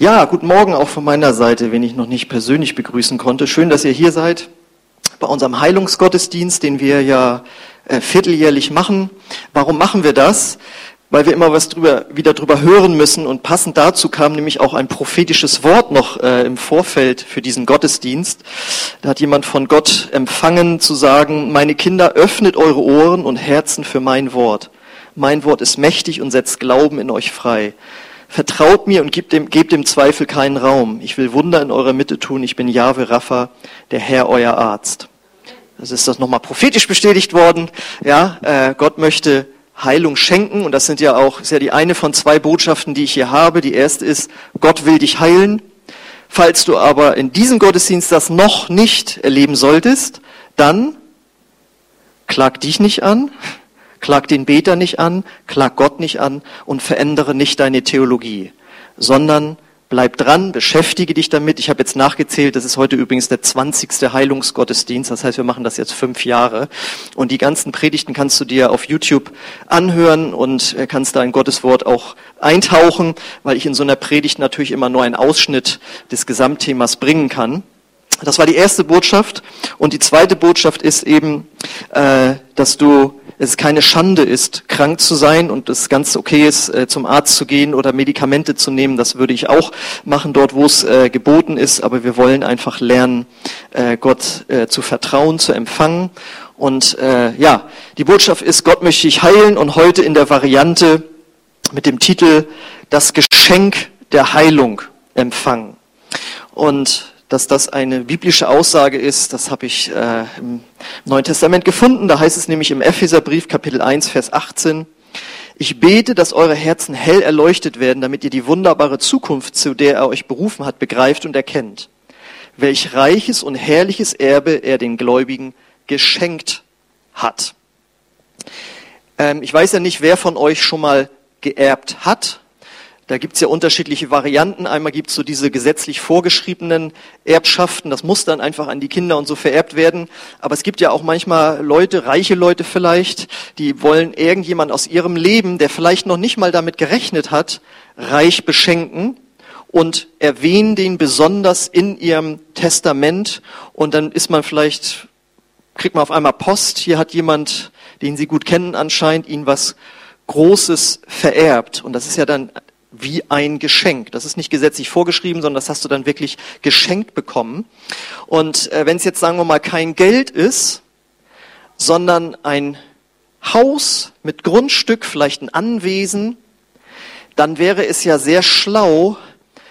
Ja, guten Morgen auch von meiner Seite, wenn ich noch nicht persönlich begrüßen konnte. Schön, dass ihr hier seid bei unserem Heilungsgottesdienst, den wir ja äh, vierteljährlich machen. Warum machen wir das? Weil wir immer was drüber, wieder drüber hören müssen und passend dazu kam nämlich auch ein prophetisches Wort noch äh, im Vorfeld für diesen Gottesdienst. Da hat jemand von Gott empfangen zu sagen, meine Kinder, öffnet eure Ohren und Herzen für mein Wort. Mein Wort ist mächtig und setzt Glauben in euch frei. Vertraut mir und gebt dem, gebt dem Zweifel keinen Raum. Ich will Wunder in eurer Mitte tun. Ich bin Jahwe Rapha, der Herr, euer Arzt. Das ist das nochmal prophetisch bestätigt worden. Ja, äh, Gott möchte Heilung schenken und das sind ja auch, ist ja die eine von zwei Botschaften, die ich hier habe. Die erste ist, Gott will dich heilen. Falls du aber in diesem Gottesdienst das noch nicht erleben solltest, dann klag dich nicht an, Klag den Beter nicht an, klag Gott nicht an und verändere nicht deine Theologie, sondern bleib dran, beschäftige dich damit. Ich habe jetzt nachgezählt, das ist heute übrigens der 20. Heilungsgottesdienst, das heißt, wir machen das jetzt fünf Jahre. Und die ganzen Predigten kannst du dir auf YouTube anhören und äh, kannst da in Gottes Wort auch eintauchen, weil ich in so einer Predigt natürlich immer nur einen Ausschnitt des Gesamtthemas bringen kann. Das war die erste Botschaft. Und die zweite Botschaft ist eben, äh, dass du es keine Schande ist, krank zu sein und es ganz okay ist, äh, zum Arzt zu gehen oder Medikamente zu nehmen. Das würde ich auch machen dort, wo es äh, geboten ist. Aber wir wollen einfach lernen, äh, Gott zu vertrauen, zu empfangen. Und ja, die Botschaft ist, Gott möchte ich heilen und heute in der Variante mit dem Titel Das Geschenk der Heilung empfangen. Und dass das eine biblische Aussage ist, das habe ich äh, im Neuen Testament gefunden. Da heißt es nämlich im Epheserbrief Kapitel 1, Vers 18, ich bete, dass eure Herzen hell erleuchtet werden, damit ihr die wunderbare Zukunft, zu der er euch berufen hat, begreift und erkennt. Welch reiches und herrliches Erbe er den Gläubigen geschenkt hat. Ähm, ich weiß ja nicht, wer von euch schon mal geerbt hat. Da gibt's ja unterschiedliche Varianten. Einmal gibt's so diese gesetzlich vorgeschriebenen Erbschaften, das muss dann einfach an die Kinder und so vererbt werden. Aber es gibt ja auch manchmal Leute, reiche Leute vielleicht, die wollen irgendjemand aus ihrem Leben, der vielleicht noch nicht mal damit gerechnet hat, reich beschenken und erwähnen den besonders in ihrem Testament. Und dann ist man vielleicht, kriegt man auf einmal Post, hier hat jemand, den sie gut kennen anscheinend, ihnen was Großes vererbt. Und das ist ja dann wie ein Geschenk. Das ist nicht gesetzlich vorgeschrieben, sondern das hast du dann wirklich geschenkt bekommen. Und äh, wenn es jetzt, sagen wir mal, kein Geld ist, sondern ein Haus mit Grundstück, vielleicht ein Anwesen, dann wäre es ja sehr schlau,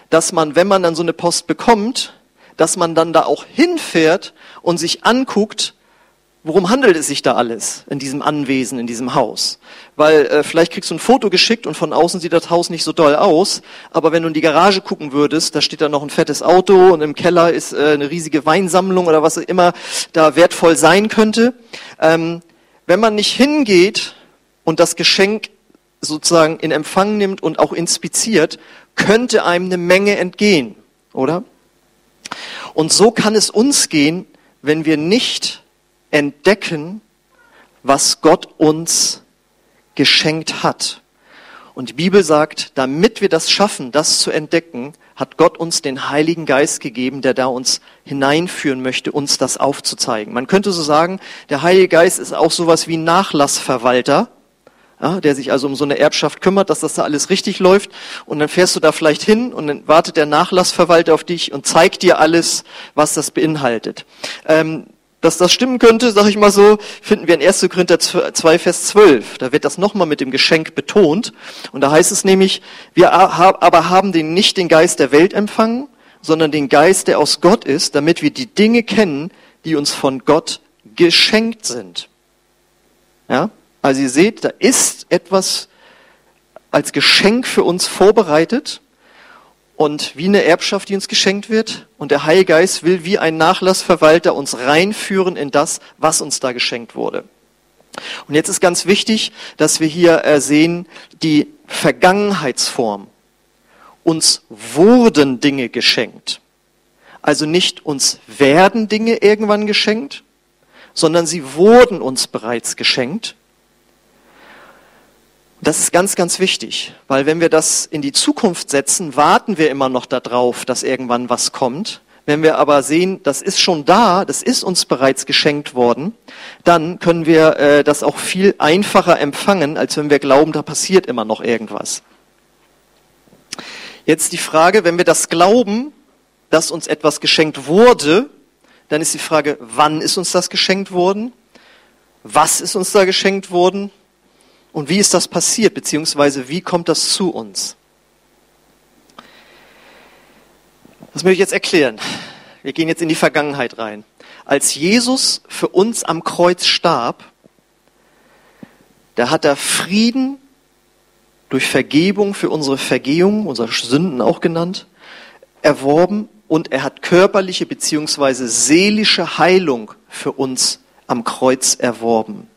dass man, wenn man dann so eine Post bekommt, dass man dann da auch hinfährt und sich anguckt, worum handelt es sich da alles in diesem Anwesen, in diesem Haus? Weil äh, vielleicht kriegst du ein Foto geschickt und von außen sieht das Haus nicht so doll aus, aber wenn du in die Garage gucken würdest, da steht da noch ein fettes Auto und im Keller ist äh, eine riesige Weinsammlung oder was immer da wertvoll sein könnte. Ähm, wenn man nicht hingeht und das Geschenk sozusagen in Empfang nimmt und auch inspiziert, könnte einem eine Menge entgehen, oder? Und so kann es uns gehen, wenn wir nicht entdecken, was Gott uns geschenkt hat. Und die Bibel sagt, damit wir das schaffen, das zu entdecken, hat Gott uns den Heiligen Geist gegeben, der da uns hineinführen möchte, uns das aufzuzeigen. Man könnte so sagen, der Heilige Geist ist auch sowas wie Nachlassverwalter, ja, der sich also um so eine Erbschaft kümmert, dass das da alles richtig läuft. Und dann fährst du da vielleicht hin und dann wartet der Nachlassverwalter auf dich und zeigt dir alles, was das beinhaltet. Ähm, dass das stimmen könnte, sage ich mal so, finden wir in 1. Korinther 2, Vers 12. Da wird das nochmal mit dem Geschenk betont. Und da heißt es nämlich, wir aber haben den, nicht den Geist der Welt empfangen, sondern den Geist, der aus Gott ist, damit wir die Dinge kennen, die uns von Gott geschenkt sind. Ja? Also ihr seht, da ist etwas als Geschenk für uns vorbereitet und wie eine Erbschaft, die uns geschenkt wird. Und der Heilige Geist will wie ein Nachlassverwalter uns reinführen in das, was uns da geschenkt wurde. Und jetzt ist ganz wichtig, dass wir hier äh, sehen, die Vergangenheitsform. Uns wurden Dinge geschenkt. Also nicht uns werden Dinge irgendwann geschenkt, sondern sie wurden uns bereits geschenkt. Das ist ganz, ganz wichtig, weil wenn wir das in die Zukunft setzen, warten wir immer noch darauf, dass irgendwann was kommt. Wenn wir aber sehen, das ist schon da, das ist uns bereits geschenkt worden, dann können wir äh, das auch viel einfacher empfangen, als wenn wir glauben, da passiert immer noch irgendwas. Jetzt die Frage, wenn wir das glauben, dass uns etwas geschenkt wurde, dann ist die Frage, wann ist uns das geschenkt worden? Was ist uns da geschenkt worden? Und wie ist das passiert, beziehungsweise wie kommt das zu uns? Das möchte ich jetzt erklären. Wir gehen jetzt in die Vergangenheit rein. Als Jesus für uns am Kreuz starb, da hat er Frieden durch Vergebung für unsere Vergehung, unsere Sünden auch genannt, erworben und er hat körperliche beziehungsweise seelische Heilung für uns am Kreuz erworben.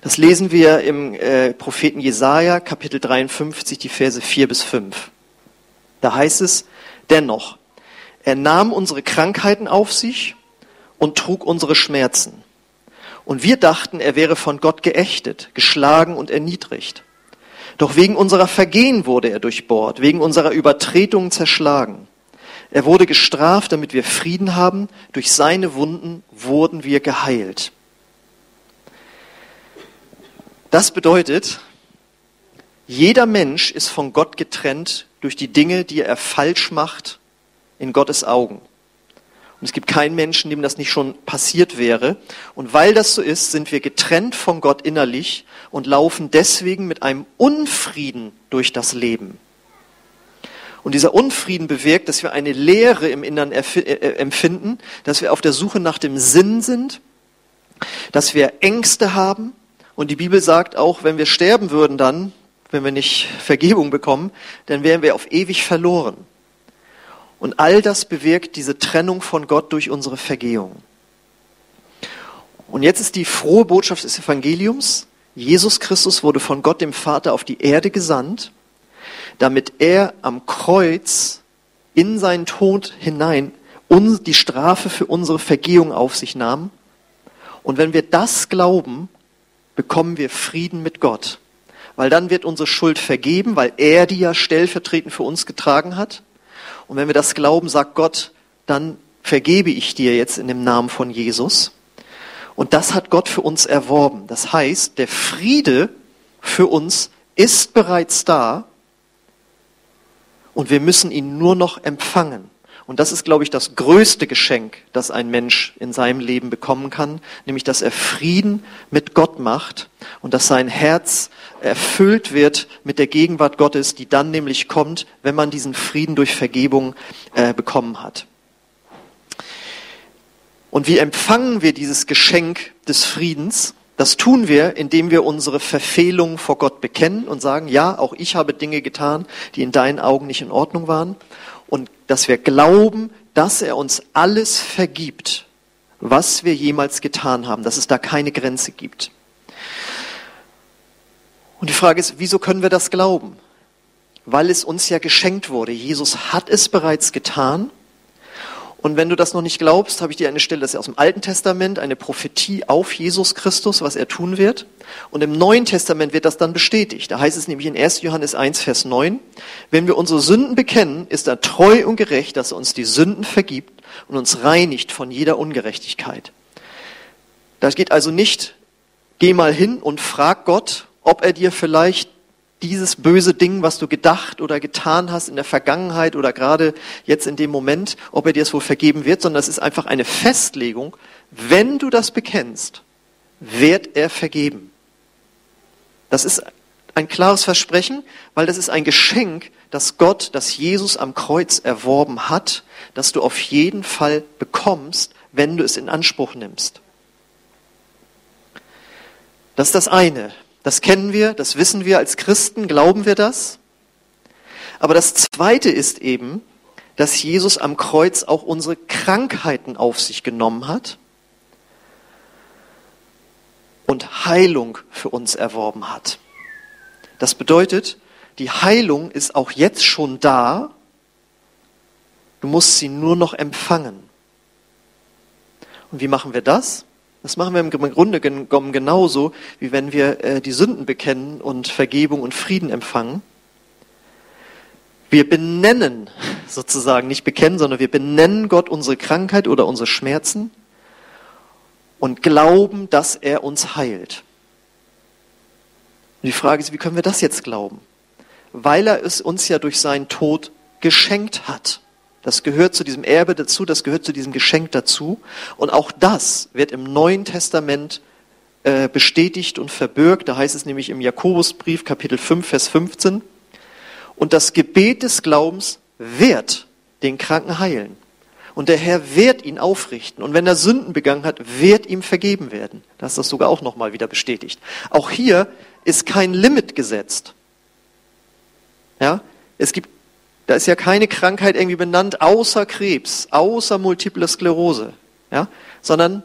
Das lesen wir im äh, Propheten Jesaja, Kapitel 53, die Verse 4 bis 5. Da heißt es, dennoch, er nahm unsere Krankheiten auf sich und trug unsere Schmerzen. Und wir dachten, er wäre von Gott geächtet, geschlagen und erniedrigt. Doch wegen unserer Vergehen wurde er durchbohrt, wegen unserer Übertretungen zerschlagen. Er wurde gestraft, damit wir Frieden haben. Durch seine Wunden wurden wir geheilt. Das bedeutet, jeder Mensch ist von Gott getrennt durch die Dinge, die er falsch macht in Gottes Augen. Und es gibt keinen Menschen, dem das nicht schon passiert wäre. Und weil das so ist, sind wir getrennt von Gott innerlich und laufen deswegen mit einem Unfrieden durch das Leben. Und dieser Unfrieden bewirkt, dass wir eine Leere im Innern äh, äh, empfinden, dass wir auf der Suche nach dem Sinn sind, dass wir Ängste haben, und die Bibel sagt auch, wenn wir sterben würden dann, wenn wir nicht Vergebung bekommen, dann wären wir auf ewig verloren. Und all das bewirkt diese Trennung von Gott durch unsere Vergehung. Und jetzt ist die frohe Botschaft des Evangeliums, Jesus Christus wurde von Gott dem Vater auf die Erde gesandt, damit er am Kreuz in seinen Tod hinein die Strafe für unsere Vergehung auf sich nahm. Und wenn wir das glauben, bekommen wir Frieden mit Gott. Weil dann wird unsere Schuld vergeben, weil er die ja stellvertretend für uns getragen hat. Und wenn wir das glauben, sagt Gott, dann vergebe ich dir jetzt in dem Namen von Jesus. Und das hat Gott für uns erworben. Das heißt, der Friede für uns ist bereits da und wir müssen ihn nur noch empfangen. Und das ist, glaube ich, das größte Geschenk, das ein Mensch in seinem Leben bekommen kann, nämlich dass er Frieden mit Gott macht und dass sein Herz erfüllt wird mit der Gegenwart Gottes, die dann nämlich kommt, wenn man diesen Frieden durch Vergebung äh, bekommen hat. Und wie empfangen wir dieses Geschenk des Friedens? Das tun wir, indem wir unsere Verfehlungen vor Gott bekennen und sagen, ja, auch ich habe Dinge getan, die in deinen Augen nicht in Ordnung waren und dass wir glauben, dass er uns alles vergibt, was wir jemals getan haben, dass es da keine Grenze gibt. Und die Frage ist, wieso können wir das glauben? Weil es uns ja geschenkt wurde. Jesus hat es bereits getan und wenn du das noch nicht glaubst, habe ich dir eine Stelle, das ist aus dem Alten Testament, eine Prophetie auf Jesus Christus, was er tun wird. Und im Neuen Testament wird das dann bestätigt. Da heißt es nämlich in 1. Johannes 1, Vers 9, wenn wir unsere Sünden bekennen, ist er treu und gerecht, dass er uns die Sünden vergibt und uns reinigt von jeder Ungerechtigkeit. Das geht also nicht, geh mal hin und frag Gott, ob er dir vielleicht dieses böse Ding, was du gedacht oder getan hast in der Vergangenheit oder gerade jetzt in dem Moment, ob er dir es wohl vergeben wird, sondern es ist einfach eine Festlegung, wenn du das bekennst, wird er vergeben. Das ist ein klares Versprechen, weil das ist ein Geschenk, das Gott, das Jesus am Kreuz erworben hat, das du auf jeden Fall bekommst, wenn du es in Anspruch nimmst. Das ist das eine. Das kennen wir, das wissen wir als Christen, glauben wir das. Aber das Zweite ist eben, dass Jesus am Kreuz auch unsere Krankheiten auf sich genommen hat und Heilung für uns erworben hat. Das bedeutet, die Heilung ist auch jetzt schon da, du musst sie nur noch empfangen. Und wie machen wir das? Das machen wir im Grunde genommen genauso, wie wenn wir äh, die Sünden bekennen und Vergebung und Frieden empfangen. Wir benennen sozusagen, nicht bekennen, sondern wir benennen Gott unsere Krankheit oder unsere Schmerzen und glauben, dass er uns heilt. Und die Frage ist, wie können wir das jetzt glauben? Weil er es uns ja durch seinen Tod geschenkt hat. Das gehört zu diesem Erbe dazu, das gehört zu diesem Geschenk dazu. Und auch das wird im Neuen Testament äh, bestätigt und verbürgt. Da heißt es nämlich im Jakobusbrief Kapitel 5, Vers 15. Und das Gebet des Glaubens wird den Kranken heilen. Und der Herr wird ihn aufrichten. Und wenn er Sünden begangen hat, wird ihm vergeben werden. Das ist das sogar auch nochmal wieder bestätigt. Auch hier ist kein Limit gesetzt. Ja, es gibt, da ist ja keine Krankheit irgendwie benannt, außer Krebs, außer Multiple Sklerose. Ja, sondern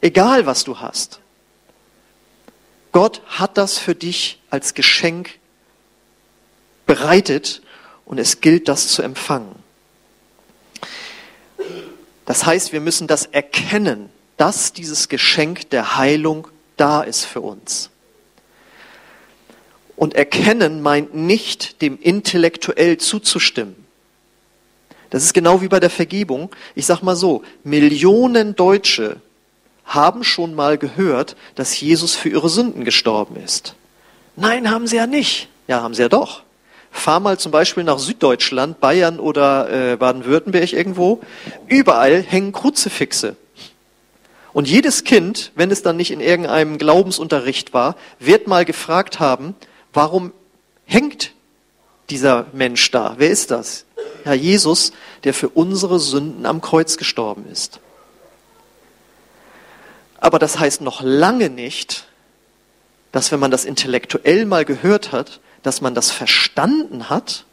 egal was du hast. Gott hat das für dich als Geschenk bereitet und es gilt, das zu empfangen. Das heißt, wir müssen das erkennen, dass dieses Geschenk der Heilung da ist für uns. Und erkennen meint nicht, dem intellektuell zuzustimmen. Das ist genau wie bei der Vergebung. Ich sag mal so, Millionen Deutsche haben schon mal gehört, dass Jesus für ihre Sünden gestorben ist. Nein, haben sie ja nicht. Ja, haben sie ja doch. Fahr mal zum Beispiel nach Süddeutschland, Bayern oder äh, Baden-Württemberg irgendwo. Überall hängen Kruzifixe. Und jedes Kind, wenn es dann nicht in irgendeinem Glaubensunterricht war, wird mal gefragt haben, warum hängt dieser Mensch da? Wer ist das? Ja, Jesus, der für unsere Sünden am Kreuz gestorben ist. Aber das heißt noch lange nicht, dass wenn man das intellektuell mal gehört hat, dass man das verstanden hat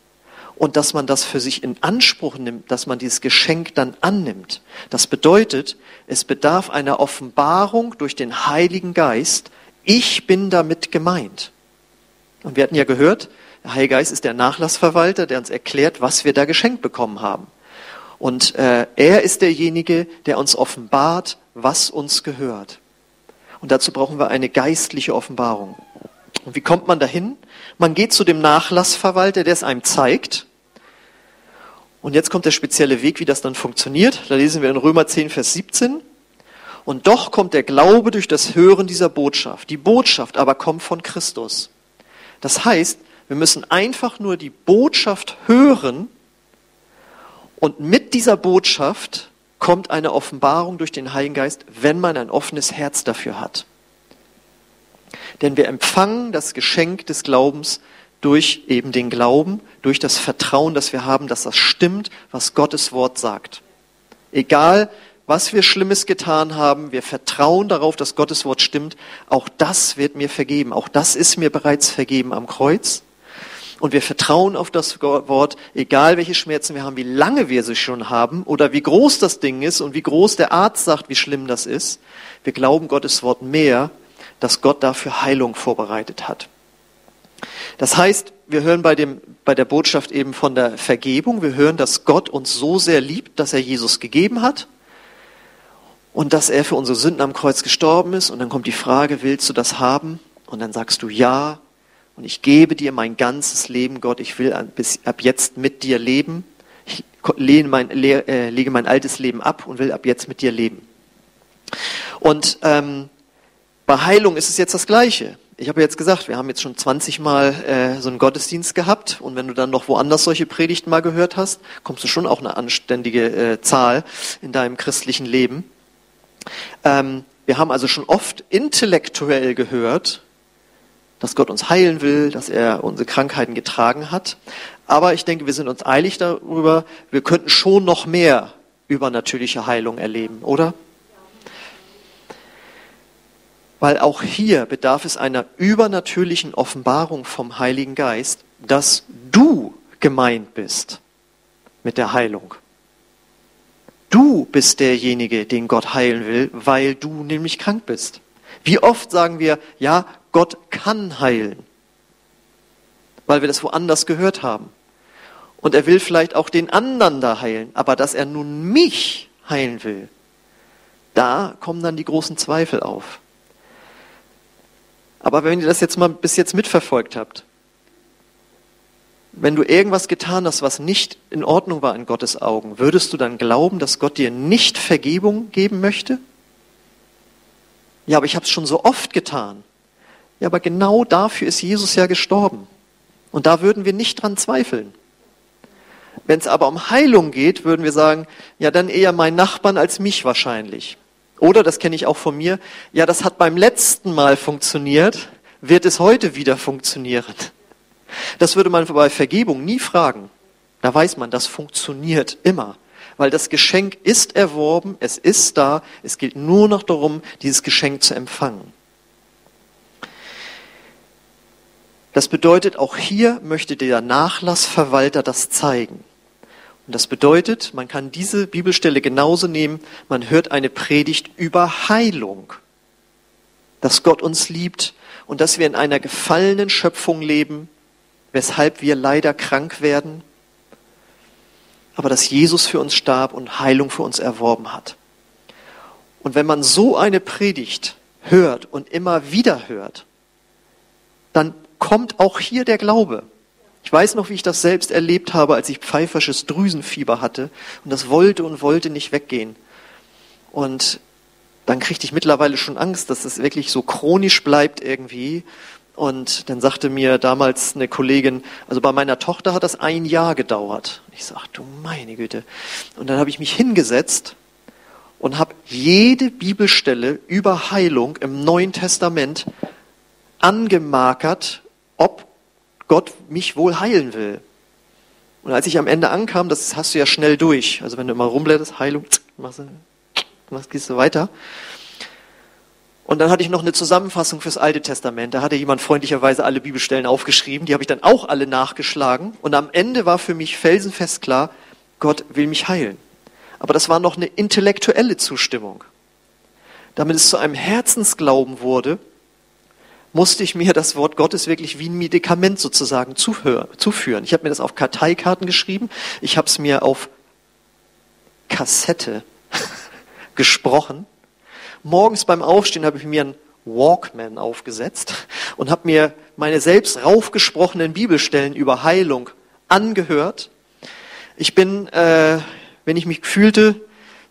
und dass man das für sich in Anspruch nimmt, dass man dieses Geschenk dann annimmt. Das bedeutet, es bedarf einer Offenbarung durch den Heiligen Geist. Ich bin damit gemeint. Und wir hatten ja gehört, der Heilige Geist ist der Nachlassverwalter, der uns erklärt, was wir da geschenkt bekommen haben. Und äh, er ist derjenige, der uns offenbart, was uns gehört. Und dazu brauchen wir eine geistliche Offenbarung. Und wie kommt man dahin? Man geht zu dem Nachlassverwalter, der es einem zeigt. Und jetzt kommt der spezielle Weg, wie das dann funktioniert. Da lesen wir in Römer 10, Vers 17. Und doch kommt der Glaube durch das Hören dieser Botschaft. Die Botschaft aber kommt von Christus. Das heißt, wir müssen einfach nur die Botschaft hören und mit dieser Botschaft kommt eine Offenbarung durch den Heiligen Geist, wenn man ein offenes Herz dafür hat. Denn wir empfangen das Geschenk des Glaubens durch eben den Glauben, durch das Vertrauen, das wir haben, dass das stimmt, was Gottes Wort sagt. Egal, was wir Schlimmes getan haben, wir vertrauen darauf, dass Gottes Wort stimmt. Auch das wird mir vergeben. Auch das ist mir bereits vergeben am Kreuz. Und wir vertrauen auf das Wort, egal welche Schmerzen wir haben, wie lange wir sie schon haben oder wie groß das Ding ist und wie groß der Arzt sagt, wie schlimm das ist. Wir glauben Gottes Wort mehr dass Gott dafür Heilung vorbereitet hat. Das heißt, wir hören bei, dem, bei der Botschaft eben von der Vergebung, wir hören, dass Gott uns so sehr liebt, dass er Jesus gegeben hat und dass er für unsere Sünden am Kreuz gestorben ist. Und dann kommt die Frage, willst du das haben? Und dann sagst du ja. Und ich gebe dir mein ganzes Leben, Gott. Ich will ab jetzt mit dir leben. Ich lege mein, äh, lege mein altes Leben ab und will ab jetzt mit dir leben. Und ähm, bei Heilung ist es jetzt das Gleiche. Ich habe jetzt gesagt, wir haben jetzt schon 20 Mal äh, so einen Gottesdienst gehabt und wenn du dann noch woanders solche Predigten mal gehört hast, kommst du schon auch eine anständige äh, Zahl in deinem christlichen Leben. Ähm, wir haben also schon oft intellektuell gehört, dass Gott uns heilen will, dass er unsere Krankheiten getragen hat. Aber ich denke, wir sind uns eilig darüber, wir könnten schon noch mehr übernatürliche Heilung erleben, oder? weil auch hier bedarf es einer übernatürlichen Offenbarung vom Heiligen Geist, dass du gemeint bist mit der Heilung. Du bist derjenige, den Gott heilen will, weil du nämlich krank bist. Wie oft sagen wir, ja, Gott kann heilen, weil wir das woanders gehört haben. Und er will vielleicht auch den anderen da heilen, aber dass er nun mich heilen will, Da kommen dann die großen Zweifel auf. Aber wenn ihr das jetzt mal bis jetzt mitverfolgt habt, wenn du irgendwas getan hast, was nicht in Ordnung war in Gottes Augen, würdest du dann glauben, dass Gott dir nicht Vergebung geben möchte? Ja, aber ich habe es schon so oft getan. Ja, aber genau dafür ist Jesus ja gestorben. Und da würden wir nicht dran zweifeln. Wenn es aber um Heilung geht, würden wir sagen, ja, dann eher mein Nachbarn als mich wahrscheinlich. Oder, das kenne ich auch von mir, ja, das hat beim letzten Mal funktioniert, wird es heute wieder funktionieren. Das würde man bei Vergebung nie fragen. Da weiß man, das funktioniert immer. Weil das Geschenk ist erworben, es ist da, es geht nur noch darum, dieses Geschenk zu empfangen. Das bedeutet, auch hier möchte der Nachlassverwalter das zeigen. Und das bedeutet, man kann diese Bibelstelle genauso nehmen, man hört eine Predigt über Heilung, dass Gott uns liebt und dass wir in einer gefallenen Schöpfung leben, weshalb wir leider krank werden, aber dass Jesus für uns starb und Heilung für uns erworben hat. Und wenn man so eine Predigt hört und immer wieder hört, dann kommt auch hier der Glaube. Ich weiß noch, wie ich das selbst erlebt habe, als ich pfeifersches Drüsenfieber hatte und das wollte und wollte nicht weggehen. Und dann kriegte ich mittlerweile schon Angst, dass es wirklich so chronisch bleibt irgendwie und dann sagte mir damals eine Kollegin, also bei meiner Tochter hat das ein Jahr gedauert. Ich sag, du meine Güte. Und dann habe ich mich hingesetzt und habe jede Bibelstelle über Heilung im Neuen Testament angemarkert, ob Gott mich wohl heilen will. Und als ich am Ende ankam, das hast du ja schnell durch. Also wenn du immer rumblätterst, Heilung, machst du, machst, gehst du weiter. Und dann hatte ich noch eine Zusammenfassung fürs Alte Testament. Da hatte jemand freundlicherweise alle Bibelstellen aufgeschrieben. Die habe ich dann auch alle nachgeschlagen. Und am Ende war für mich felsenfest klar, Gott will mich heilen. Aber das war noch eine intellektuelle Zustimmung. Damit es zu einem Herzensglauben wurde, musste ich mir das Wort Gottes wirklich wie ein Medikament sozusagen zuführen. Ich habe mir das auf Karteikarten geschrieben. Ich habe es mir auf Kassette gesprochen morgens beim Aufstehen habe ich mir einen Walkman aufgesetzt und habe mir meine selbst raufgesprochenen Bibelstellen über Heilung angehört. Ich bin, äh, wenn ich mich fühlte,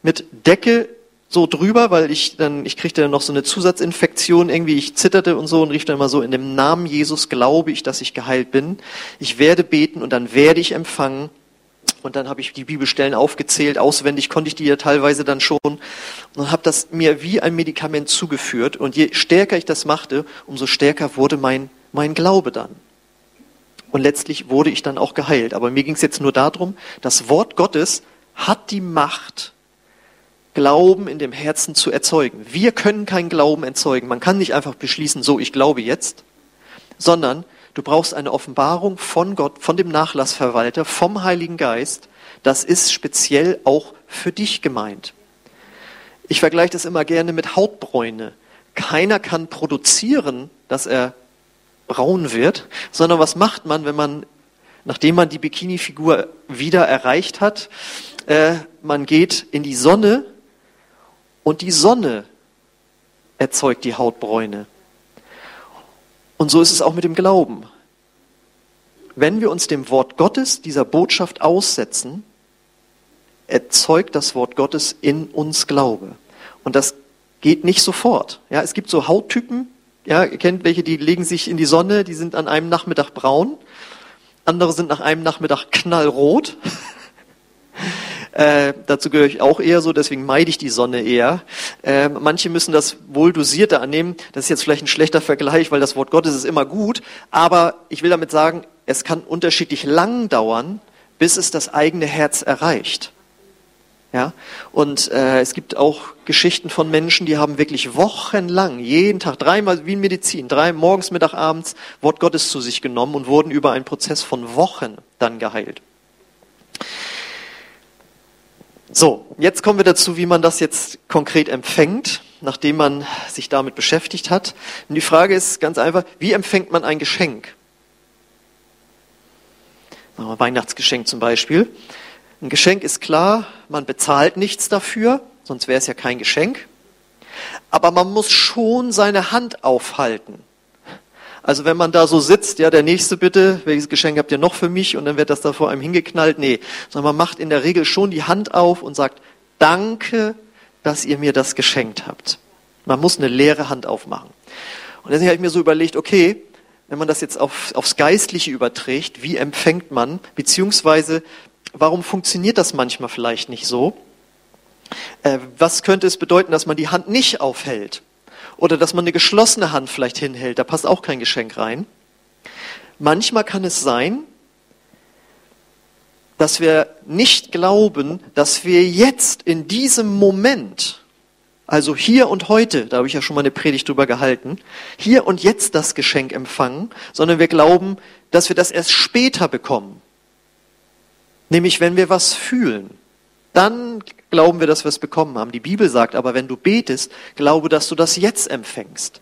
mit Decke so drüber, weil ich dann, ich kriegte dann noch so eine Zusatzinfektion, irgendwie ich zitterte und so und rief dann immer so, in dem Namen Jesus glaube ich, dass ich geheilt bin. Ich werde beten und dann werde ich empfangen. Und dann habe ich die Bibelstellen aufgezählt, auswendig konnte ich die ja teilweise dann schon und habe das mir wie ein Medikament zugeführt. Und je stärker ich das machte, umso stärker wurde mein, mein Glaube dann. Und letztlich wurde ich dann auch geheilt. Aber mir ging es jetzt nur darum, das Wort Gottes hat die Macht, Glauben in dem Herzen zu erzeugen. Wir können keinen Glauben erzeugen. Man kann nicht einfach beschließen, so, ich glaube jetzt, sondern Du brauchst eine Offenbarung von Gott, von dem Nachlassverwalter, vom Heiligen Geist. Das ist speziell auch für dich gemeint. Ich vergleiche das immer gerne mit Hautbräune. Keiner kann produzieren, dass er braun wird, sondern was macht man, wenn man, nachdem man die Bikini-Figur wieder erreicht hat, äh, man geht in die Sonne und die Sonne erzeugt die Hautbräune. Und so ist es auch mit dem Glauben. Wenn wir uns dem Wort Gottes, dieser Botschaft aussetzen, erzeugt das Wort Gottes in uns Glaube. Und das geht nicht sofort. Ja, es gibt so Hauttypen, ja, ihr kennt welche, die legen sich in die Sonne, die sind an einem Nachmittag braun, andere sind nach einem Nachmittag knallrot. Äh, dazu gehöre ich auch eher so, deswegen meide ich die Sonne eher. Äh, manche müssen das wohl dosierter annehmen. Das ist jetzt vielleicht ein schlechter Vergleich, weil das Wort Gottes ist immer gut. Aber ich will damit sagen, es kann unterschiedlich lang dauern, bis es das eigene Herz erreicht. Ja, und äh, es gibt auch Geschichten von Menschen, die haben wirklich wochenlang, jeden Tag, dreimal wie in Medizin, drei morgens, Mittag, abends Wort Gottes zu sich genommen und wurden über einen Prozess von Wochen dann geheilt. So, jetzt kommen wir dazu, wie man das jetzt konkret empfängt, nachdem man sich damit beschäftigt hat. Und die Frage ist ganz einfach, wie empfängt man ein Geschenk? Weihnachtsgeschenk zum Beispiel. Ein Geschenk ist klar, man bezahlt nichts dafür, sonst wäre es ja kein Geschenk. Aber man muss schon seine Hand aufhalten. Also wenn man da so sitzt, ja, der nächste bitte, welches Geschenk habt ihr noch für mich? Und dann wird das da vor einem hingeknallt. Nee, sondern man macht in der Regel schon die Hand auf und sagt, danke, dass ihr mir das geschenkt habt. Man muss eine leere Hand aufmachen. Und deswegen habe ich mir so überlegt, okay, wenn man das jetzt auf, aufs Geistliche überträgt, wie empfängt man, beziehungsweise warum funktioniert das manchmal vielleicht nicht so? Äh, was könnte es bedeuten, dass man die Hand nicht aufhält? Oder dass man eine geschlossene Hand vielleicht hinhält, da passt auch kein Geschenk rein. Manchmal kann es sein, dass wir nicht glauben, dass wir jetzt in diesem Moment, also hier und heute, da habe ich ja schon mal eine Predigt drüber gehalten, hier und jetzt das Geschenk empfangen, sondern wir glauben, dass wir das erst später bekommen. Nämlich wenn wir was fühlen dann glauben wir, dass wir es bekommen haben. Die Bibel sagt aber, wenn du betest, glaube, dass du das jetzt empfängst.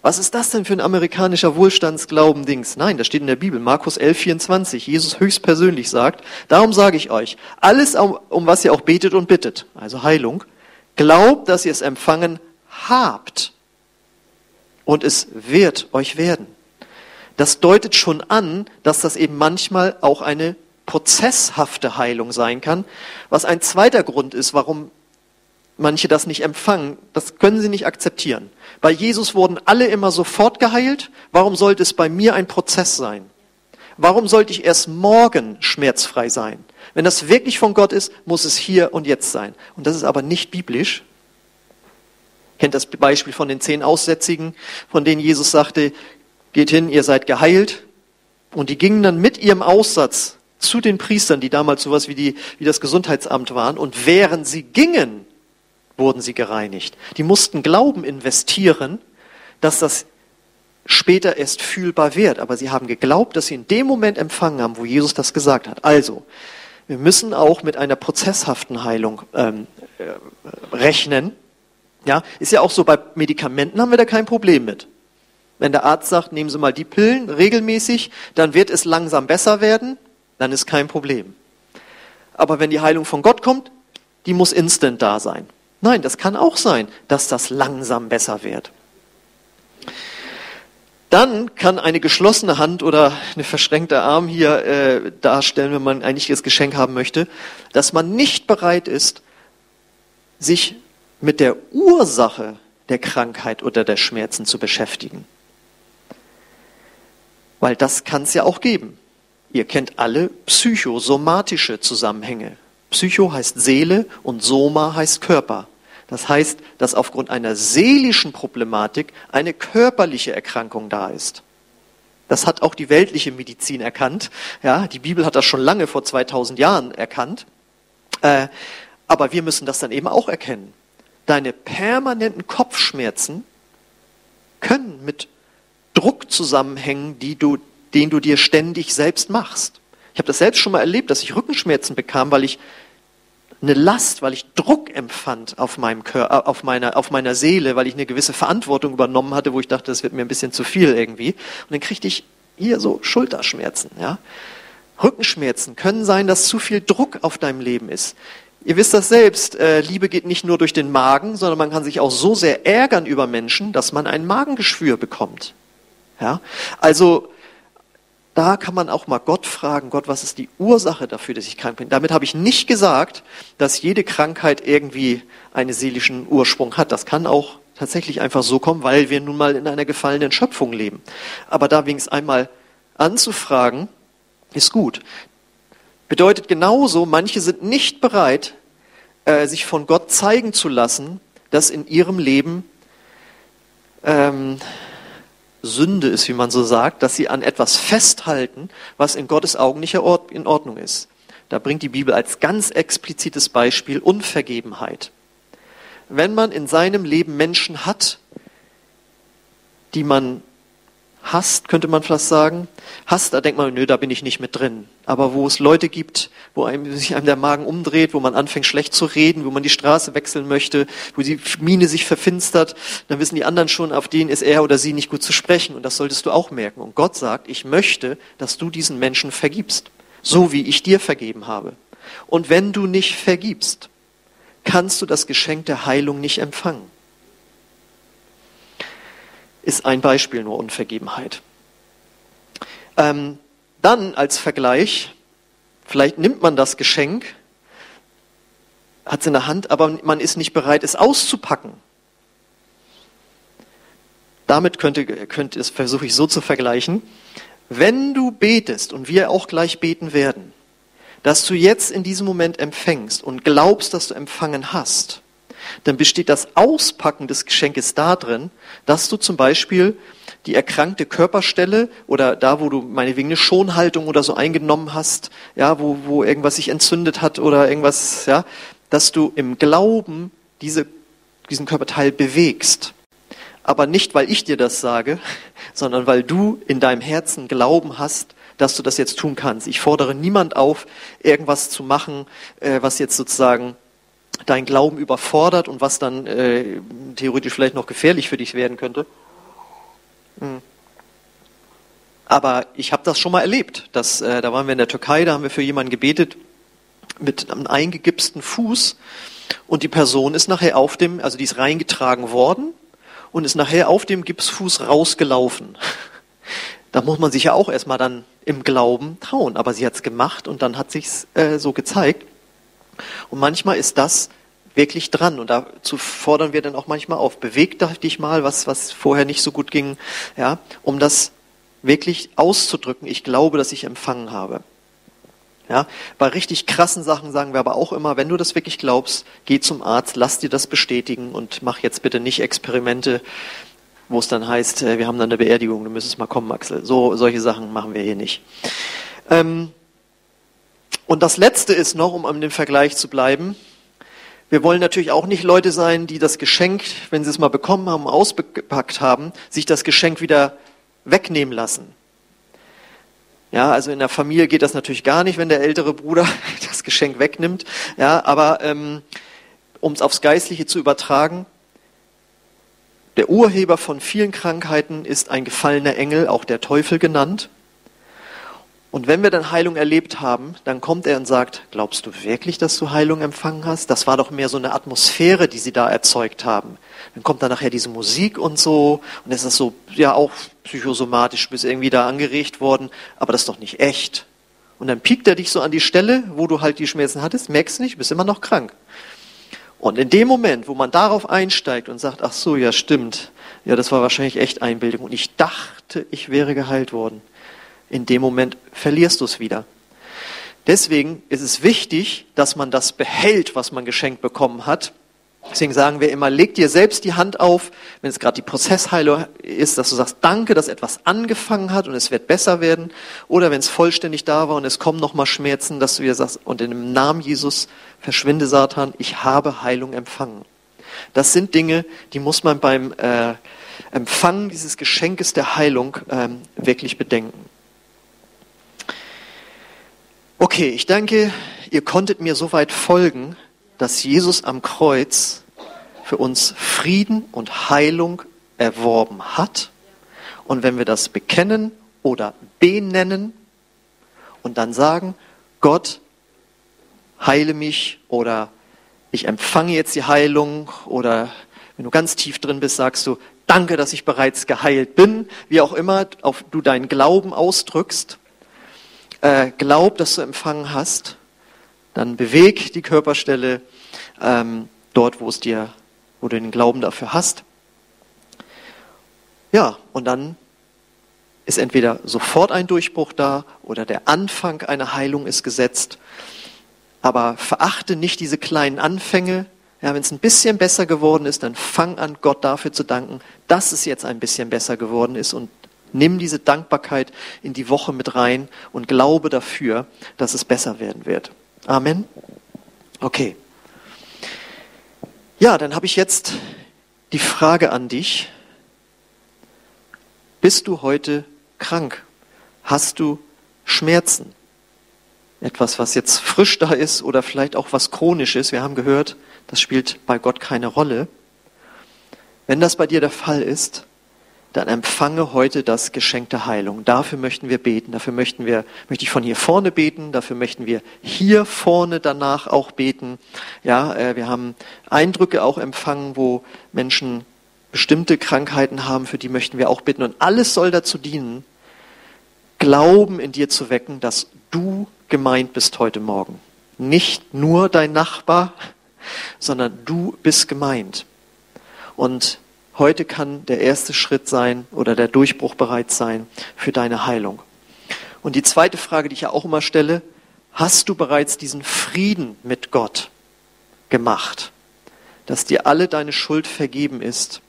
Was ist das denn für ein amerikanischer Wohlstandsglauben-Dings? Nein, das steht in der Bibel, Markus 11, 24. Jesus höchstpersönlich sagt, darum sage ich euch, alles, um, um was ihr auch betet und bittet, also Heilung, glaubt, dass ihr es empfangen habt. Und es wird euch werden. Das deutet schon an, dass das eben manchmal auch eine prozesshafte Heilung sein kann, was ein zweiter Grund ist, warum manche das nicht empfangen. Das können sie nicht akzeptieren. Bei Jesus wurden alle immer sofort geheilt. Warum sollte es bei mir ein Prozess sein? Warum sollte ich erst morgen schmerzfrei sein? Wenn das wirklich von Gott ist, muss es hier und jetzt sein. Und das ist aber nicht biblisch. Kennt das Beispiel von den zehn Aussätzigen, von denen Jesus sagte, geht hin, ihr seid geheilt. Und die gingen dann mit ihrem Aussatz zu den Priestern, die damals sowas wie, die, wie das Gesundheitsamt waren. Und während sie gingen, wurden sie gereinigt. Die mussten Glauben investieren, dass das später erst fühlbar wird. Aber sie haben geglaubt, dass sie in dem Moment empfangen haben, wo Jesus das gesagt hat. Also, wir müssen auch mit einer prozesshaften Heilung ähm, äh, rechnen. Ja, ist ja auch so, bei Medikamenten haben wir da kein Problem mit. Wenn der Arzt sagt, nehmen Sie mal die Pillen regelmäßig, dann wird es langsam besser werden dann ist kein Problem. Aber wenn die Heilung von Gott kommt, die muss instant da sein. Nein, das kann auch sein, dass das langsam besser wird. Dann kann eine geschlossene Hand oder eine verschränkte Arm hier äh, darstellen, wenn man eigentlich das Geschenk haben möchte, dass man nicht bereit ist, sich mit der Ursache der Krankheit oder der Schmerzen zu beschäftigen. Weil das kann es ja auch geben. Ihr kennt alle psychosomatische Zusammenhänge. Psycho heißt Seele und Soma heißt Körper. Das heißt, dass aufgrund einer seelischen Problematik eine körperliche Erkrankung da ist. Das hat auch die weltliche Medizin erkannt. Ja, die Bibel hat das schon lange vor 2000 Jahren erkannt. Äh, aber wir müssen das dann eben auch erkennen. Deine permanenten Kopfschmerzen können mit Druck zusammenhängen, die du den du dir ständig selbst machst. Ich habe das selbst schon mal erlebt, dass ich Rückenschmerzen bekam, weil ich eine Last, weil ich Druck empfand auf meinem Körper, äh, auf meiner, auf meiner Seele, weil ich eine gewisse Verantwortung übernommen hatte, wo ich dachte, das wird mir ein bisschen zu viel irgendwie. Und dann kriegte ich hier so Schulterschmerzen, ja. Rückenschmerzen können sein, dass zu viel Druck auf deinem Leben ist. Ihr wisst das selbst, äh, Liebe geht nicht nur durch den Magen, sondern man kann sich auch so sehr ärgern über Menschen, dass man ein Magengeschwür bekommt. Ja? Also da kann man auch mal Gott fragen, Gott, was ist die Ursache dafür, dass ich krank bin? Damit habe ich nicht gesagt, dass jede Krankheit irgendwie einen seelischen Ursprung hat. Das kann auch tatsächlich einfach so kommen, weil wir nun mal in einer gefallenen Schöpfung leben. Aber da wenigstens einmal anzufragen, ist gut. Bedeutet genauso, manche sind nicht bereit, äh, sich von Gott zeigen zu lassen, dass in ihrem Leben ähm, Sünde ist, wie man so sagt, dass sie an etwas festhalten, was in Gottes Augen nicht in Ordnung ist. Da bringt die Bibel als ganz explizites Beispiel Unvergebenheit. Wenn man in seinem Leben Menschen hat, die man hasst, könnte man fast sagen. Hasst, da denkt man, nö, da bin ich nicht mit drin. Aber wo es Leute gibt, wo einem, sich einem der Magen umdreht, wo man anfängt schlecht zu reden, wo man die Straße wechseln möchte, wo die Miene sich verfinstert, dann wissen die anderen schon, auf denen ist er oder sie nicht gut zu sprechen. Und das solltest du auch merken. Und Gott sagt, ich möchte, dass du diesen Menschen vergibst. So wie ich dir vergeben habe. Und wenn du nicht vergibst, kannst du das Geschenk der Heilung nicht empfangen. Ist ein Beispiel nur Unvergebenheit. Ähm, dann als Vergleich, vielleicht nimmt man das Geschenk, hat es in der Hand, aber man ist nicht bereit, es auszupacken. Damit könnte, könnte es versuche ich so zu vergleichen. Wenn du betest und wir auch gleich beten werden, dass du jetzt in diesem Moment empfängst und glaubst, dass du empfangen hast, dann besteht das Auspacken des Geschenkes darin, dass du zum Beispiel die erkrankte Körperstelle oder da, wo du meinetwegen eine Schonhaltung oder so eingenommen hast, ja, wo, wo irgendwas sich entzündet hat oder irgendwas, ja, dass du im Glauben diese, diesen Körperteil bewegst. Aber nicht, weil ich dir das sage, sondern weil du in deinem Herzen Glauben hast, dass du das jetzt tun kannst. Ich fordere niemand auf, irgendwas zu machen, äh, was jetzt sozusagen dein Glauben überfordert und was dann äh, theoretisch vielleicht noch gefährlich für dich werden könnte. Hm. Aber ich habe das schon mal erlebt. Dass, äh, da waren wir in der Türkei, da haben wir für jemanden gebetet mit einem eingegipsten Fuß und die Person ist nachher auf dem, also die ist reingetragen worden und ist nachher auf dem Gipsfuß rausgelaufen. Da muss man sich ja auch erstmal dann im Glauben trauen. Aber sie hat es gemacht und dann hat sich's äh, so gezeigt. Und manchmal ist das wirklich dran. Und dazu fordern wir dann auch manchmal auf. Beweg dich mal, was, was vorher nicht so gut ging, ja, um das wirklich auszudrücken. Ich glaube, dass ich empfangen habe. Ja, bei richtig krassen Sachen sagen wir aber auch immer, wenn du das wirklich glaubst, geh zum Arzt, lass dir das bestätigen und mach jetzt bitte nicht Experimente, wo es dann heißt, äh, wir haben dann eine Beerdigung, du müsstest mal kommen, Axel. So, solche Sachen machen wir hier nicht. Ähm, und das Letzte ist noch, um an dem Vergleich zu bleiben, wir wollen natürlich auch nicht Leute sein, die das Geschenk, wenn sie es mal bekommen haben, ausgepackt haben, sich das Geschenk wieder wegnehmen lassen. Ja, also in der Familie geht das natürlich gar nicht, wenn der ältere Bruder das Geschenk wegnimmt. Ja, aber ähm, um es aufs Geistliche zu übertragen, der Urheber von vielen Krankheiten ist ein gefallener Engel, auch der Teufel genannt. Und wenn wir dann Heilung erlebt haben, dann kommt er und sagt, glaubst du wirklich, dass du Heilung empfangen hast? Das war doch mehr so eine Atmosphäre, die sie da erzeugt haben. Dann kommt dann nachher diese Musik und so, und es ist so, ja, auch psychosomatisch bis irgendwie da angeregt worden, aber das ist doch nicht echt. Und dann piekt er dich so an die Stelle, wo du halt die Schmerzen hattest, merkst nicht, bist immer noch krank. Und in dem Moment, wo man darauf einsteigt und sagt, ach so, ja stimmt, ja, das war wahrscheinlich echt Einbildung und ich dachte, ich wäre geheilt worden, in dem Moment verlierst du es wieder. Deswegen ist es wichtig, dass man das behält, was man geschenkt bekommen hat, Deswegen sagen wir immer, leg dir selbst die Hand auf, wenn es gerade die Prozessheilung ist, dass du sagst, danke, dass etwas angefangen hat und es wird besser werden. Oder wenn es vollständig da war und es kommen nochmal Schmerzen, dass du dir sagst, und in dem Namen Jesus verschwinde Satan, ich habe Heilung empfangen. Das sind Dinge, die muss man beim äh, Empfangen dieses Geschenkes der Heilung ähm, wirklich bedenken. Okay, ich denke, ihr konntet mir soweit folgen, dass Jesus am Kreuz für uns Frieden und Heilung erworben hat. Und wenn wir das bekennen oder benennen und dann sagen, Gott, heile mich oder ich empfange jetzt die Heilung oder wenn du ganz tief drin bist, sagst du, danke, dass ich bereits geheilt bin, wie auch immer du deinen Glauben ausdrückst, äh, glaub, dass du empfangen hast dann beweg die Körperstelle ähm, dort, wo es dir, wo du den Glauben dafür hast. Ja, und dann ist entweder sofort ein Durchbruch da oder der Anfang einer Heilung ist gesetzt. Aber verachte nicht diese kleinen Anfänge. Ja, wenn es ein bisschen besser geworden ist, dann fang an, Gott dafür zu danken, dass es jetzt ein bisschen besser geworden ist und nimm diese Dankbarkeit in die Woche mit rein und glaube dafür, dass es besser werden wird. Amen. Okay. Ja, dann habe ich jetzt die Frage an dich. Bist du heute krank? Hast du Schmerzen? Etwas, was jetzt frisch da ist oder vielleicht auch was chronisch ist. Wir haben gehört, das spielt bei Gott keine Rolle. Wenn das bei dir der Fall ist, dann empfange heute das Geschenk der Heilung. Dafür möchten wir beten. Dafür möchten wir, möchte ich von hier vorne beten. Dafür möchten wir hier vorne danach auch beten. Ja, äh, wir haben Eindrücke auch empfangen, wo Menschen bestimmte Krankheiten haben, für die möchten wir auch bitten. Und alles soll dazu dienen, Glauben in dir zu wecken, dass du gemeint bist heute Morgen. Nicht nur dein Nachbar, sondern du bist gemeint. Und heute kann der erste Schritt sein oder der Durchbruch bereit sein für deine Heilung. Und die zweite Frage, die ich ja auch immer stelle, hast du bereits diesen Frieden mit Gott gemacht, dass dir alle deine Schuld vergeben ist?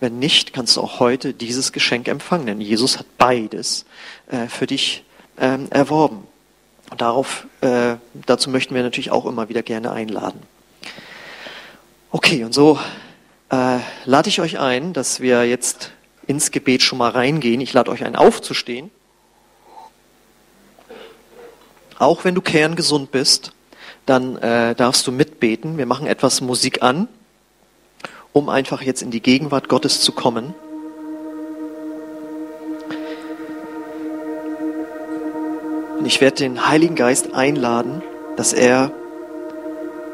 Wenn nicht, kannst du auch heute dieses Geschenk empfangen, denn Jesus hat beides äh, für dich ähm, erworben. Und darauf, äh, dazu möchten wir natürlich auch immer wieder gerne einladen. Okay, und so äh, lade ich euch ein, dass wir jetzt ins Gebet schon mal reingehen. Ich lade euch ein, aufzustehen. Auch wenn du kerngesund bist, dann äh, darfst du mitbeten. Wir machen etwas Musik an, um einfach jetzt in die Gegenwart Gottes zu kommen. Und ich werde den Heiligen Geist einladen, dass er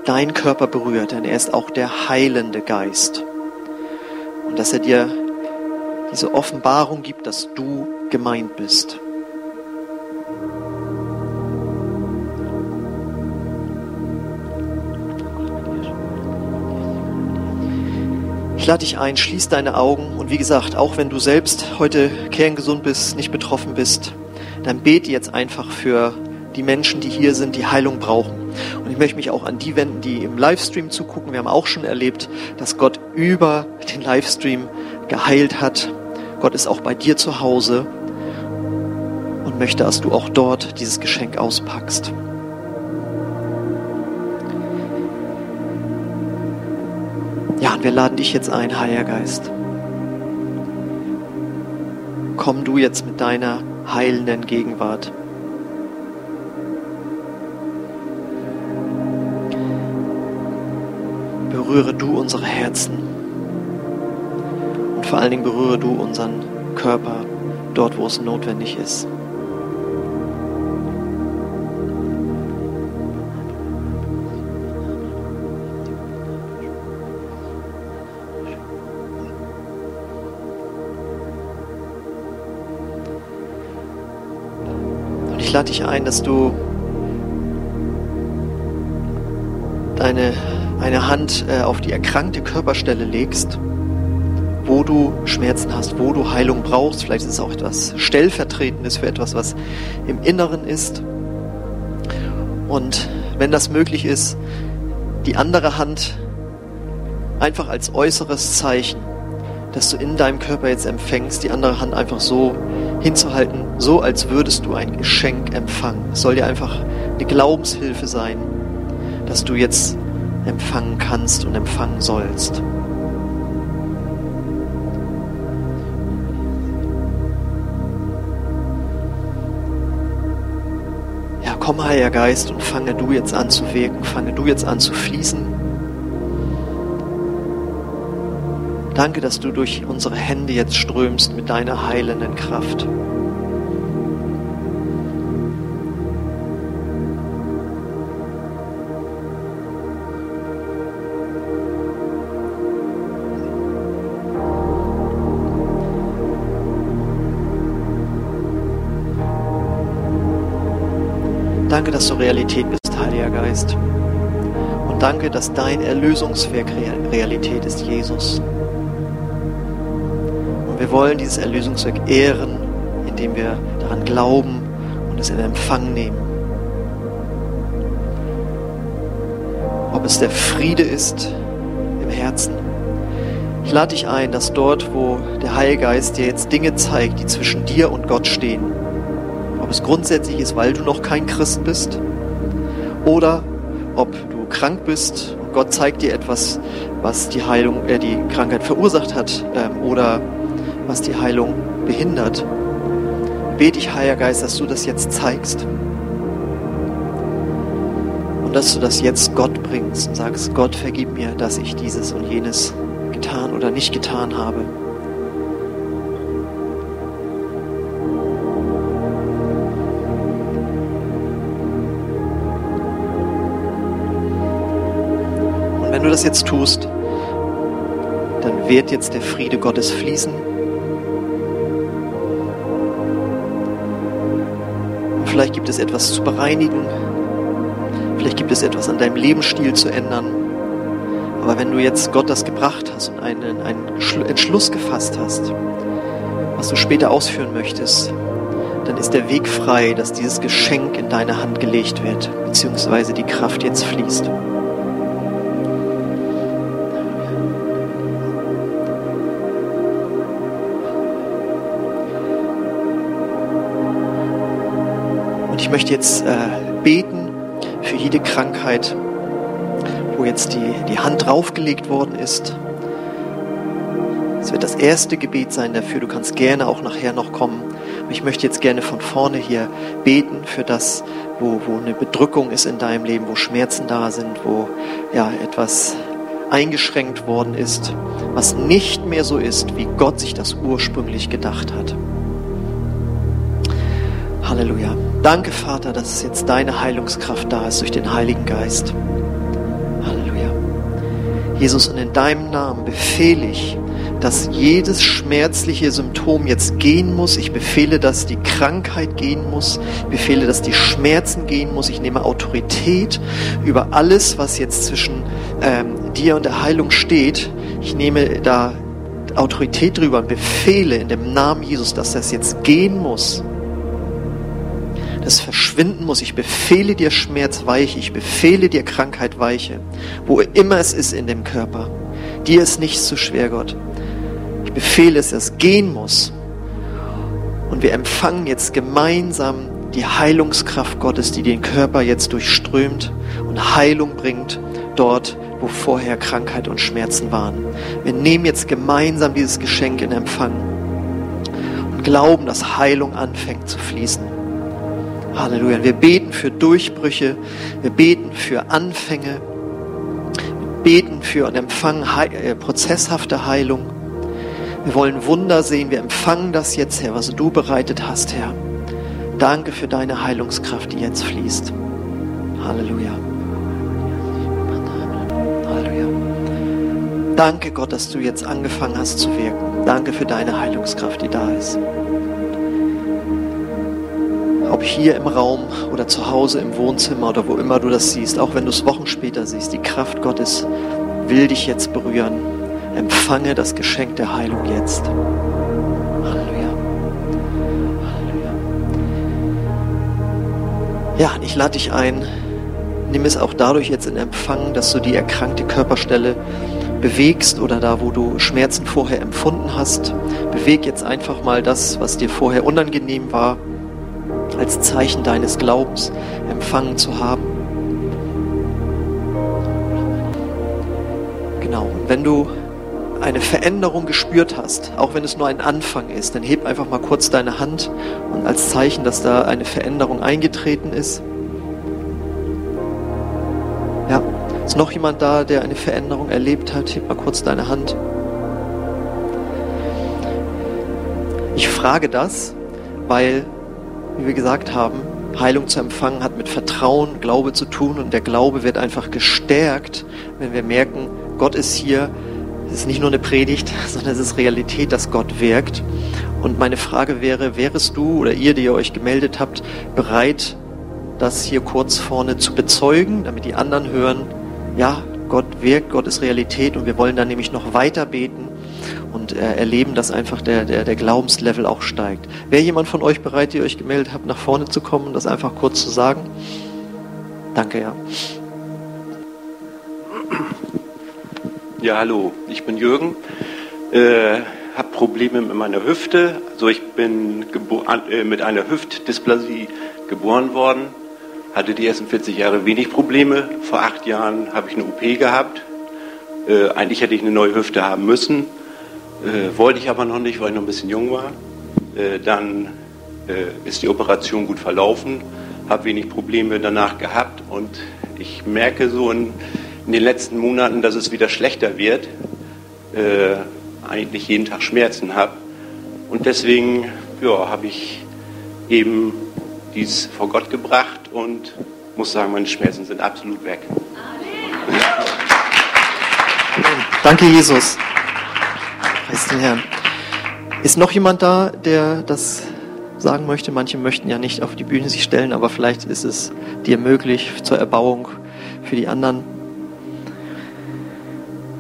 deinen Körper berührt, denn er ist auch der heilende Geist. Und dass er dir diese Offenbarung gibt, dass du gemeint bist. Ich lade dich ein, schließ deine Augen und wie gesagt, auch wenn du selbst heute kerngesund bist, nicht betroffen bist, dann bete jetzt einfach für die Menschen, die hier sind, die Heilung brauchen. Und ich möchte mich auch an die wenden, die im Livestream zugucken. Wir haben auch schon erlebt, dass Gott über den Livestream geheilt hat. Gott ist auch bei dir zu Hause und möchte, dass du auch dort dieses Geschenk auspackst. Ja, und wir laden dich jetzt ein, Heiliger Geist. Komm du jetzt mit deiner heilenden Gegenwart. Berühre du unsere Herzen und vor allen Dingen berühre du unseren Körper dort, wo es notwendig ist. ich lade dich ein, dass du deine eine Hand äh, auf die erkrankte Körperstelle legst, wo du Schmerzen hast, wo du Heilung brauchst. Vielleicht ist es auch etwas Stellvertretendes für etwas, was im Inneren ist. Und wenn das möglich ist, die andere Hand einfach als äußeres Zeichen, dass du in deinem Körper jetzt empfängst, die andere Hand einfach so hinzuhalten, so als würdest du ein Geschenk empfangen. Es soll dir einfach eine Glaubenshilfe sein, dass du jetzt empfangen kannst und empfangen sollst. Ja, komm, Heiliger Geist, und fange du jetzt an zu wirken, fange du jetzt an zu fließen. Danke, dass du durch unsere Hände jetzt strömst mit deiner heilenden Kraft. Dass du Realität bist, Heiliger Geist. Und danke, dass dein Erlösungswerk Realität ist, Jesus. Und wir wollen dieses Erlösungswerk ehren, indem wir daran glauben und es in Empfang nehmen. Ob es der Friede ist im Herzen. Ich lade dich ein, dass dort, wo der Heilige Geist dir jetzt Dinge zeigt, die zwischen dir und Gott stehen, ob es grundsätzlich ist, weil du noch kein Christ bist oder ob du krank bist und Gott zeigt dir etwas, was die Heilung, äh, die Krankheit verursacht hat ähm, oder was die Heilung behindert. Bete ich, Heiliger Geist, dass du das jetzt zeigst und dass du das jetzt Gott bringst und sagst, Gott, vergib mir, dass ich dieses und jenes getan oder nicht getan habe. Wenn du das jetzt tust, dann wird jetzt der Friede Gottes fließen. Und vielleicht gibt es etwas zu bereinigen. Vielleicht gibt es etwas an deinem Lebensstil zu ändern. Aber wenn du jetzt Gott das gebracht hast und einen, einen Entschluss gefasst hast, was du später ausführen möchtest, dann ist der Weg frei, dass dieses Geschenk in deine Hand gelegt wird, beziehungsweise die Kraft jetzt fließt. Ich möchte jetzt äh, beten für jede Krankheit, wo jetzt die, die Hand draufgelegt worden ist. Es wird das erste Gebet sein dafür. Du kannst gerne auch nachher noch kommen. Ich möchte jetzt gerne von vorne hier beten für das, wo, wo eine Bedrückung ist in deinem Leben, wo Schmerzen da sind, wo ja etwas eingeschränkt worden ist, was nicht mehr so ist, wie Gott sich das ursprünglich gedacht hat. Halleluja. Danke, Vater, dass jetzt deine Heilungskraft da ist durch den Heiligen Geist. Halleluja. Jesus, und in deinem Namen befehle ich, dass jedes schmerzliche Symptom jetzt gehen muss. Ich befehle, dass die Krankheit gehen muss. Ich befehle, dass die Schmerzen gehen muss. Ich nehme Autorität über alles, was jetzt zwischen ähm, dir und der Heilung steht. Ich nehme da Autorität drüber und befehle in dem Namen Jesus, dass das jetzt gehen muss. Das verschwinden muss. Ich befehle dir Schmerz weiche. Ich befehle dir Krankheit weiche. Wo immer es ist in dem Körper. Dir ist nichts zu schwer, Gott. Ich befehle es, dass es gehen muss. Und wir empfangen jetzt gemeinsam die Heilungskraft Gottes, die den Körper jetzt durchströmt und Heilung bringt dort, wo vorher Krankheit und Schmerzen waren. Wir nehmen jetzt gemeinsam dieses Geschenk in Empfang und glauben, dass Heilung anfängt zu fließen. Halleluja. Wir beten für Durchbrüche, wir beten für Anfänge, wir beten für und empfangen äh, prozesshafte Heilung. Wir wollen Wunder sehen. Wir empfangen das jetzt, Herr, was du bereitet hast, Herr. Danke für deine Heilungskraft, die jetzt fließt. Halleluja. Halleluja. Danke, Gott, dass du jetzt angefangen hast zu wirken. Danke für deine Heilungskraft, die da ist. Ob hier im Raum oder zu Hause im Wohnzimmer oder wo immer du das siehst, auch wenn du es Wochen später siehst, die Kraft Gottes will dich jetzt berühren. Empfange das Geschenk der Heilung jetzt. Halleluja. Halleluja. Ja, ich lade dich ein, nimm es auch dadurch jetzt in Empfang, dass du die erkrankte Körperstelle bewegst oder da, wo du Schmerzen vorher empfunden hast. Beweg jetzt einfach mal das, was dir vorher unangenehm war, als Zeichen deines Glaubens empfangen zu haben. Genau, und wenn du eine Veränderung gespürt hast, auch wenn es nur ein Anfang ist, dann heb einfach mal kurz deine Hand und als Zeichen, dass da eine Veränderung eingetreten ist. Ja, ist noch jemand da, der eine Veränderung erlebt hat? Heb mal kurz deine Hand. Ich frage das, weil, wie wir gesagt haben, Heilung zu empfangen hat mit Vertrauen, Glaube zu tun und der Glaube wird einfach gestärkt, wenn wir merken, Gott ist hier, es ist nicht nur eine Predigt, sondern es ist Realität, dass Gott wirkt. Und meine Frage wäre, wärest du oder ihr, die ihr euch gemeldet habt, bereit, das hier kurz vorne zu bezeugen, damit die anderen hören, ja, Gott wirkt, Gott ist Realität und wir wollen dann nämlich noch weiter beten äh, erleben, dass einfach der, der, der Glaubenslevel auch steigt. Wäre jemand von euch bereit, die euch gemeldet habt, nach vorne zu kommen und das einfach kurz zu sagen? Danke, ja. Ja, hallo, ich bin Jürgen, äh, habe Probleme mit meiner Hüfte. Also ich bin äh, mit einer Hüftdysplasie geboren worden, hatte die ersten 40 Jahre wenig Probleme. Vor acht Jahren habe ich eine OP gehabt. Äh, eigentlich hätte ich eine neue Hüfte haben müssen, äh, wollte ich aber noch nicht, weil ich noch ein bisschen jung war. Äh, dann äh, ist die Operation gut verlaufen, habe wenig Probleme danach gehabt und ich merke so in in den letzten Monaten, dass es wieder schlechter wird, äh, eigentlich jeden Tag Schmerzen habe. Und deswegen ja, habe ich eben dies vor Gott gebracht und muss sagen, meine Schmerzen sind absolut weg. Danke, Jesus. Preis den Herrn. Ist noch jemand da, der das sagen möchte? Manche möchten ja nicht auf die Bühne sich stellen, aber vielleicht ist es dir möglich zur Erbauung für die anderen.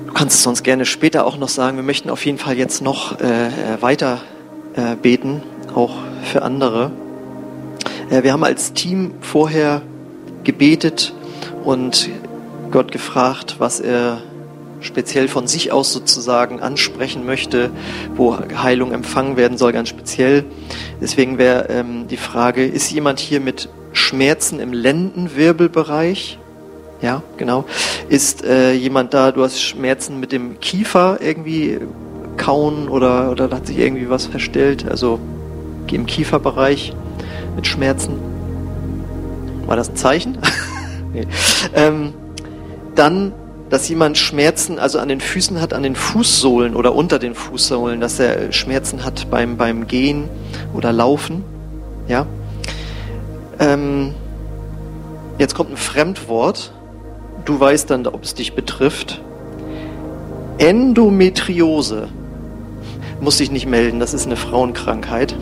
Du kannst es sonst gerne später auch noch sagen. Wir möchten auf jeden Fall jetzt noch äh, äh weiter äh, beten, auch für andere. Äh, wir haben als Team vorher gebetet und Gott gefragt, was er speziell von sich aus sozusagen ansprechen möchte, wo Heilung empfangen werden soll, ganz speziell. Deswegen wäre ähm, die Frage, ist jemand hier mit Schmerzen im Lendenwirbelbereich? Ja, genau. Ist äh, jemand da, du hast Schmerzen mit dem Kiefer irgendwie kauen oder, oder hat sich irgendwie was verstellt? Also im Kieferbereich mit Schmerzen. War das ein Zeichen? nee. ähm, dann dass jemand Schmerzen, also an den Füßen hat, an den Fußsohlen oder unter den Fußsohlen, dass er Schmerzen hat beim, beim Gehen oder Laufen. Ja. Ähm, jetzt kommt ein Fremdwort. Du weißt dann, ob es dich betrifft. Endometriose. Muss ich nicht melden, das ist eine Frauenkrankheit.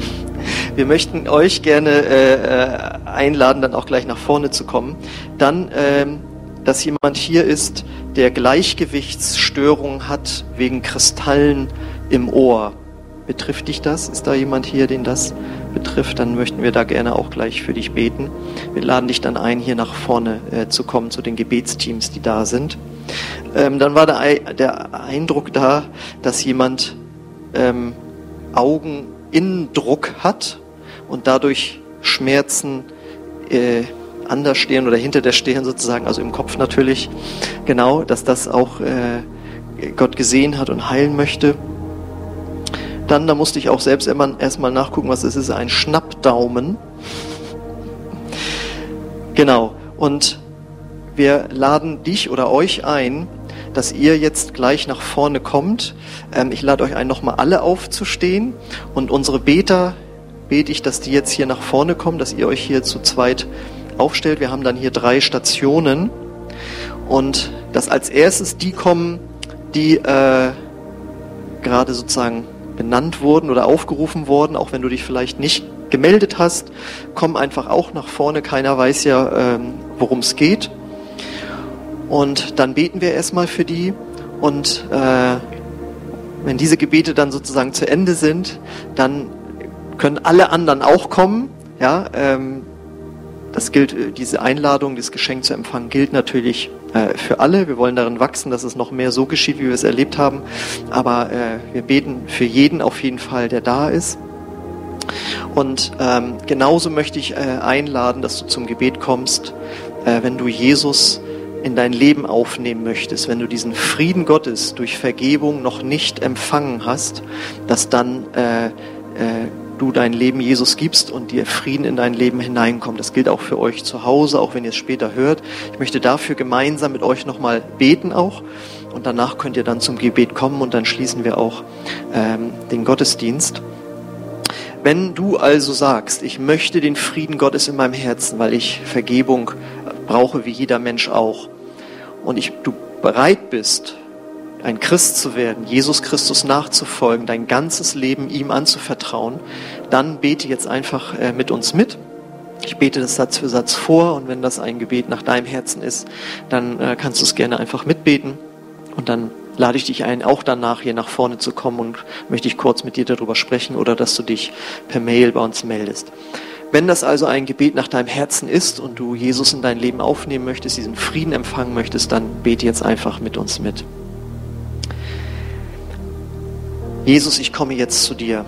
Wir möchten euch gerne äh, äh einladen, dann auch gleich nach vorne zu kommen. Dann ähm, dass jemand hier ist, der Gleichgewichtsstörungen hat wegen Kristallen im Ohr. Betrifft dich das? Ist da jemand hier, den das betrifft? Dann möchten wir da gerne auch gleich für dich beten. Wir laden dich dann ein, hier nach vorne äh, zu kommen zu den Gebetsteams, die da sind. Ähm, dann war der, der, Eindruck da, dass jemand ähm, Augeninnendruck hat und dadurch Schmerzen äh, an der Stirn oder hinter der Stirn sozusagen, also im Kopf natürlich, genau, dass das auch äh, Gott gesehen hat und heilen möchte. Dann, da musste ich auch selbst erstmal nachgucken, was es ist, ein Schnappdaumen. Genau. Und wir laden dich oder euch ein, dass ihr jetzt gleich nach vorne kommt. Ähm, ich lade euch ein, nochmal alle aufzustehen und unsere Beter bete ich, dass die jetzt hier nach vorne kommen, dass ihr euch hier zu zweit aufstellt. Wir haben dann hier drei Stationen und dass als erstes die kommen, die äh, gerade sozusagen benannt wurden oder aufgerufen wurden, auch wenn du dich vielleicht nicht gemeldet hast, komm einfach auch nach vorne. Keiner weiß ja, ähm, worum es geht. Und dann beten wir erstmal für die und äh, wenn diese Gebete dann sozusagen zu Ende sind, dann können alle anderen auch kommen. Ja, ähm, das gilt, äh, diese Einladung, dieses Geschenk zu empfangen, gilt natürlich äh, für alle. Wir wollen darin wachsen, dass es noch mehr so geschieht, wie wir es erlebt haben. Aber äh, wir beten für jeden auf jeden Fall, der da ist. Und ähm, genauso möchte ich äh, einladen, dass du zum Gebet kommst, wenn du Jesus in dein Leben aufnehmen möchtest, wenn du diesen Frieden Gottes durch Vergebung noch nicht empfangen hast, dass dann äh, äh, du dein Leben Jesus gibst und dir Frieden in dein Leben hineinkommt. Das gilt auch für euch zu Hause, auch wenn ihr es später hört. Ich möchte dafür gemeinsam mit euch nochmal beten auch. Und danach könnt ihr dann zum Gebet kommen und dann schließen wir auch ähm, den Gottesdienst. Wenn du also sagst, ich möchte den Frieden Gottes in meinem Herzen, weil ich Vergebung brauche, wie jeder Mensch auch, und ich, du bereit bist, ein Christ zu werden, Jesus Christus nachzufolgen, dein ganzes Leben ihm anzuvertrauen, dann bete jetzt einfach äh, mit uns mit. Ich bete das Satz für Satz vor und wenn das ein Gebet nach deinem Herzen ist, dann äh, kannst du es gerne einfach mitbeten und dann lade ich dich ein, auch danach hier nach vorne zu kommen und möchte ich kurz mit dir darüber sprechen oder dass du dich per Mail bei uns meldest. Wenn das also ein Gebet nach deinem Herzen ist und du Jesus in dein Leben aufnehmen möchtest, diesen Frieden empfangen möchtest, dann bete jetzt einfach mit uns mit. Jesus, ich komme jetzt zu dir.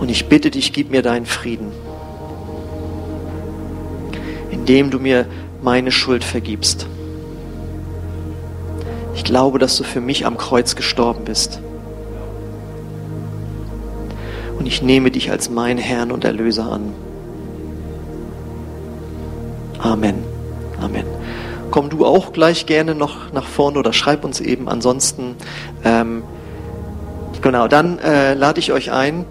Und ich bitte dich, gib mir deinen Frieden, indem du mir meine Schuld vergibst. Ich glaube, dass du für mich am Kreuz gestorben bist. Und ich nehme dich als mein Herrn und Erlöser an. Amen. Komm du auch gleich gerne noch nach vorne oder schreib uns eben. Ansonsten, ähm, genau, dann äh, lade ich euch ein,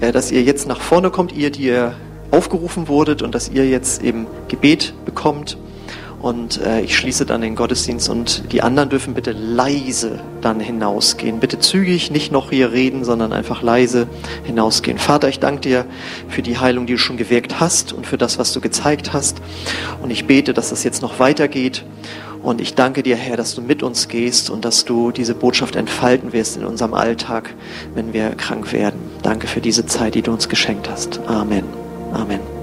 äh, dass ihr jetzt nach vorne kommt, ihr, die ihr aufgerufen wurdet und dass ihr jetzt eben Gebet bekommt. Und äh, ich schließe dann den Gottesdienst und die anderen dürfen bitte leise dann hinausgehen. Bitte zügig, nicht noch hier reden, sondern einfach leise hinausgehen. Vater, ich danke dir für die Heilung, die du schon gewirkt hast und für das, was du gezeigt hast. Und ich bete, dass das jetzt noch weitergeht. Und ich danke dir, Herr, dass du mit uns gehst und dass du diese Botschaft entfalten wirst in unserem Alltag, wenn wir krank werden. Danke für diese Zeit, die du uns geschenkt hast. Amen. Amen.